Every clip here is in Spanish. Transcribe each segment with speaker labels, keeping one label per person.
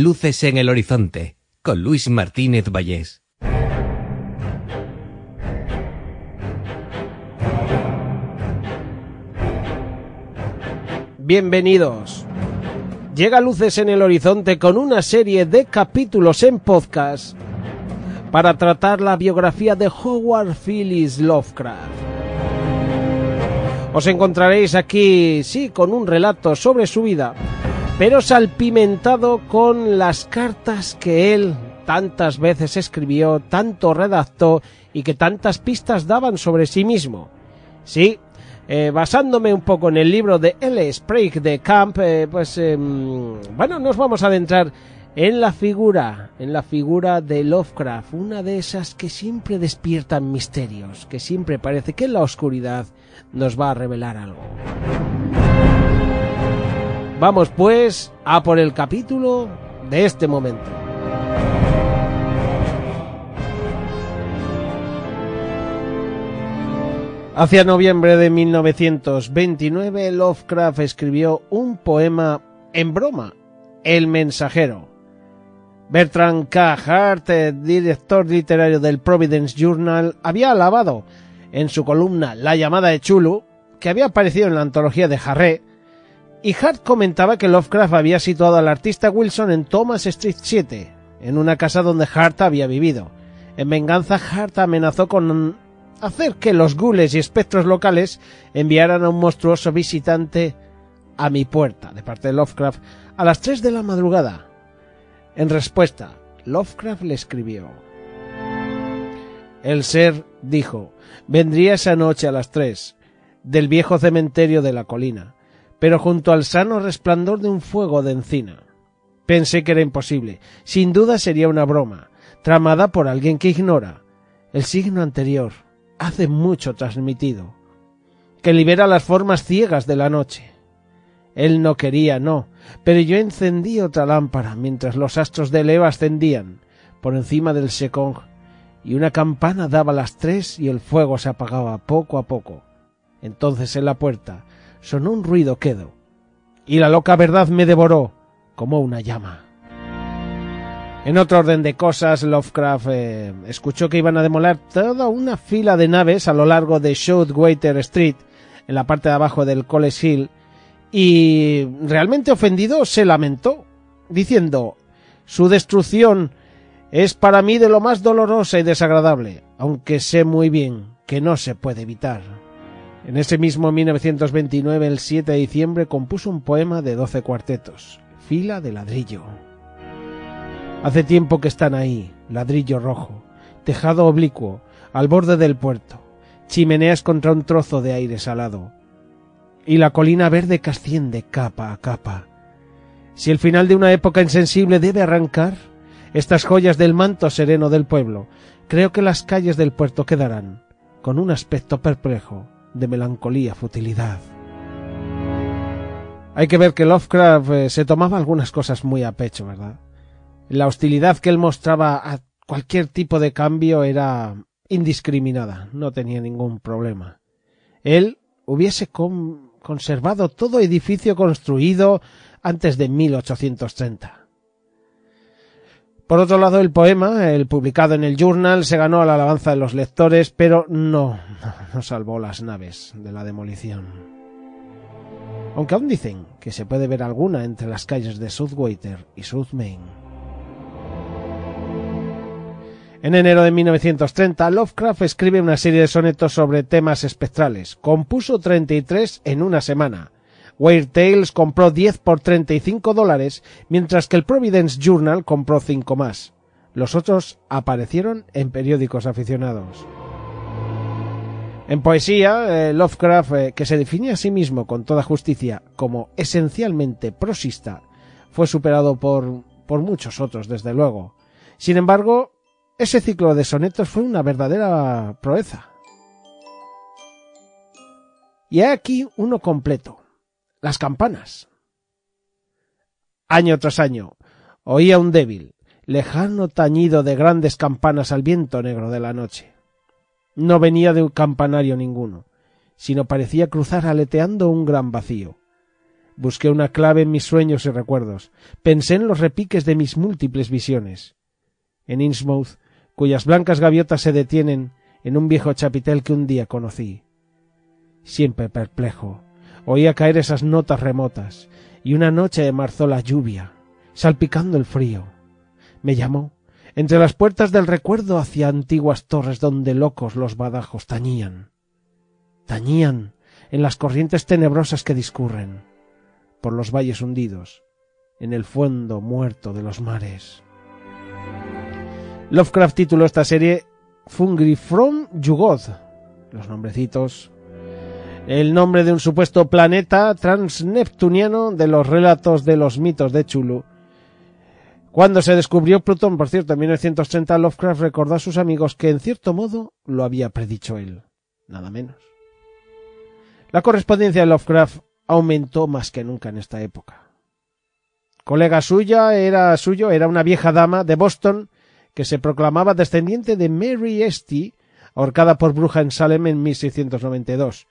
Speaker 1: Luces en el horizonte, con Luis Martínez Vallés.
Speaker 2: Bienvenidos. Llega Luces en el Horizonte con una serie de capítulos en podcast para tratar la biografía de Howard Phillips Lovecraft. Os encontraréis aquí, sí, con un relato sobre su vida, pero salpimentado con las cartas que él tantas veces escribió, tanto redactó y que tantas pistas daban sobre sí mismo. Sí, eh, basándome un poco en el libro de L. Sprague de Camp, eh, pues em, bueno, nos vamos a adentrar en la figura, en la figura de Lovecraft, una de esas que siempre despiertan misterios, que siempre parece que en la oscuridad nos va a revelar algo. Vamos pues a por el capítulo de este momento. Hacia noviembre de 1929, Lovecraft escribió un poema en broma, El mensajero. Bertrand K. Hart, director literario del Providence Journal, había alabado en su columna La llamada de Chulu, que había aparecido en la antología de Harré, y Hart comentaba que Lovecraft había situado al artista Wilson en Thomas Street 7, en una casa donde Hart había vivido. En venganza, Hart amenazó con hacer que los gules y espectros locales enviaran a un monstruoso visitante a mi puerta, de parte de Lovecraft, a las tres de la madrugada. En respuesta, Lovecraft le escribió. El ser dijo, vendría esa noche a las tres, del viejo cementerio de la colina, pero junto al sano resplandor de un fuego de encina. Pensé que era imposible, sin duda sería una broma, tramada por alguien que ignora el signo anterior, hace mucho transmitido, que libera las formas ciegas de la noche. Él no quería, no, pero yo encendí otra lámpara mientras los astros de Leo ascendían por encima del secón y una campana daba las tres y el fuego se apagaba poco a poco. Entonces en la puerta sonó un ruido quedo y la loca verdad me devoró como una llama. En otro orden de cosas, Lovecraft eh, escuchó que iban a demoler toda una fila de naves a lo largo de Shootwater Street, en la parte de abajo del College Hill, y realmente ofendido se lamentó, diciendo Su destrucción es para mí de lo más dolorosa y desagradable, aunque sé muy bien que no se puede evitar. En ese mismo 1929, el 7 de diciembre, compuso un poema de doce cuartetos, Fila de ladrillo. Hace tiempo que están ahí, ladrillo rojo, tejado oblicuo, al borde del puerto, chimeneas contra un trozo de aire salado, y la colina verde que asciende capa a capa. Si el final de una época insensible debe arrancar estas joyas del manto sereno del pueblo, creo que las calles del puerto quedarán con un aspecto perplejo de melancolía futilidad. Hay que ver que Lovecraft eh, se tomaba algunas cosas muy a pecho, ¿verdad? La hostilidad que él mostraba a cualquier tipo de cambio era indiscriminada, no tenía ningún problema. Él hubiese conservado todo edificio construido antes de 1830. Por otro lado, el poema, el publicado en el Journal, se ganó a la alabanza de los lectores, pero no, no salvó las naves de la demolición. Aunque aún dicen que se puede ver alguna entre las calles de Southwater y South Main. En enero de 1930, Lovecraft escribe una serie de sonetos sobre temas espectrales. Compuso 33 en una semana. Weird Tales compró 10 por 35 dólares, mientras que el Providence Journal compró 5 más. Los otros aparecieron en periódicos aficionados. En poesía, eh, Lovecraft, eh, que se define a sí mismo con toda justicia como esencialmente prosista, fue superado por, por muchos otros, desde luego. Sin embargo, ese ciclo de sonetos fue una verdadera proeza. Y hay aquí uno completo. Las campanas. Año tras año, oía un débil, lejano tañido de grandes campanas al viento negro de la noche. No venía de un campanario ninguno, sino parecía cruzar aleteando un gran vacío. Busqué una clave en mis sueños y recuerdos. Pensé en los repiques de mis múltiples visiones. En Innsmouth, cuyas blancas gaviotas se detienen en un viejo chapitel que un día conocí. Siempre perplejo, oía caer esas notas remotas, y una noche marzó la lluvia, salpicando el frío. Me llamó, entre las puertas del recuerdo hacia antiguas torres donde locos los badajos tañían. Tañían en las corrientes tenebrosas que discurren por los valles hundidos, en el fondo muerto de los mares. Lovecraft tituló esta serie Fungri from los nombrecitos, el nombre de un supuesto planeta transneptuniano de los relatos de los mitos de Chulu. Cuando se descubrió Plutón, por cierto, en 1930, Lovecraft recordó a sus amigos que en cierto modo lo había predicho él, nada menos. La correspondencia de Lovecraft aumentó más que nunca en esta época. Colega suya era suyo, era una vieja dama de Boston que se proclamaba descendiente de Mary Esty, ahorcada por bruja en Salem en 1692.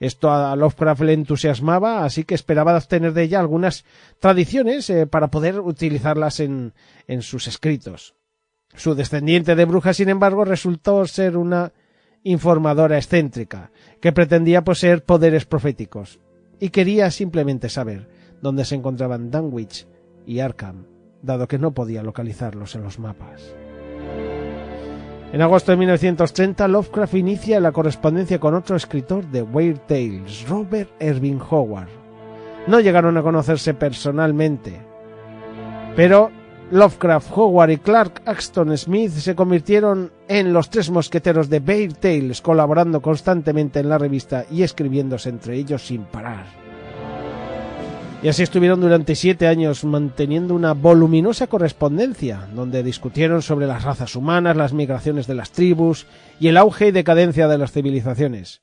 Speaker 2: Esto a Lovecraft le entusiasmaba, así que esperaba obtener de ella algunas tradiciones eh, para poder utilizarlas en, en sus escritos. Su descendiente de bruja, sin embargo, resultó ser una informadora excéntrica, que pretendía poseer poderes proféticos y quería simplemente saber dónde se encontraban Dunwich y Arkham, dado que no podía localizarlos en los mapas. En agosto de 1930, Lovecraft inicia la correspondencia con otro escritor de Weird Tales, Robert Erving Howard. No llegaron a conocerse personalmente, pero Lovecraft, Howard y Clark Axton Smith se convirtieron en los tres mosqueteros de Weird Tales, colaborando constantemente en la revista y escribiéndose entre ellos sin parar. Y así estuvieron durante siete años manteniendo una voluminosa correspondencia, donde discutieron sobre las razas humanas, las migraciones de las tribus y el auge y decadencia de las civilizaciones.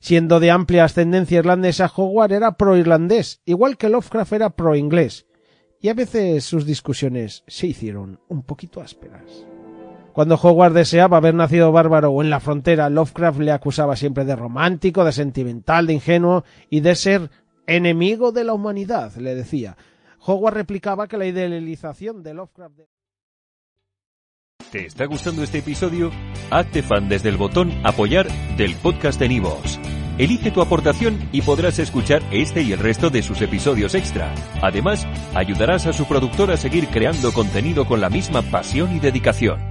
Speaker 2: Siendo de amplia ascendencia irlandesa, Howard era pro-irlandés, igual que Lovecraft era pro-inglés, y a veces sus discusiones se hicieron un poquito ásperas. Cuando Howard deseaba haber nacido bárbaro o en la frontera, Lovecraft le acusaba siempre de romántico, de sentimental, de ingenuo y de ser enemigo de la humanidad, le decía. Howard replicaba que la idealización de Lovecraft...
Speaker 3: ¿Te está gustando este episodio? Hazte fan desde el botón apoyar del podcast de Nivos. Elige tu aportación y podrás escuchar este y el resto de sus episodios extra. Además, ayudarás a su productor a seguir creando contenido con la misma pasión y dedicación.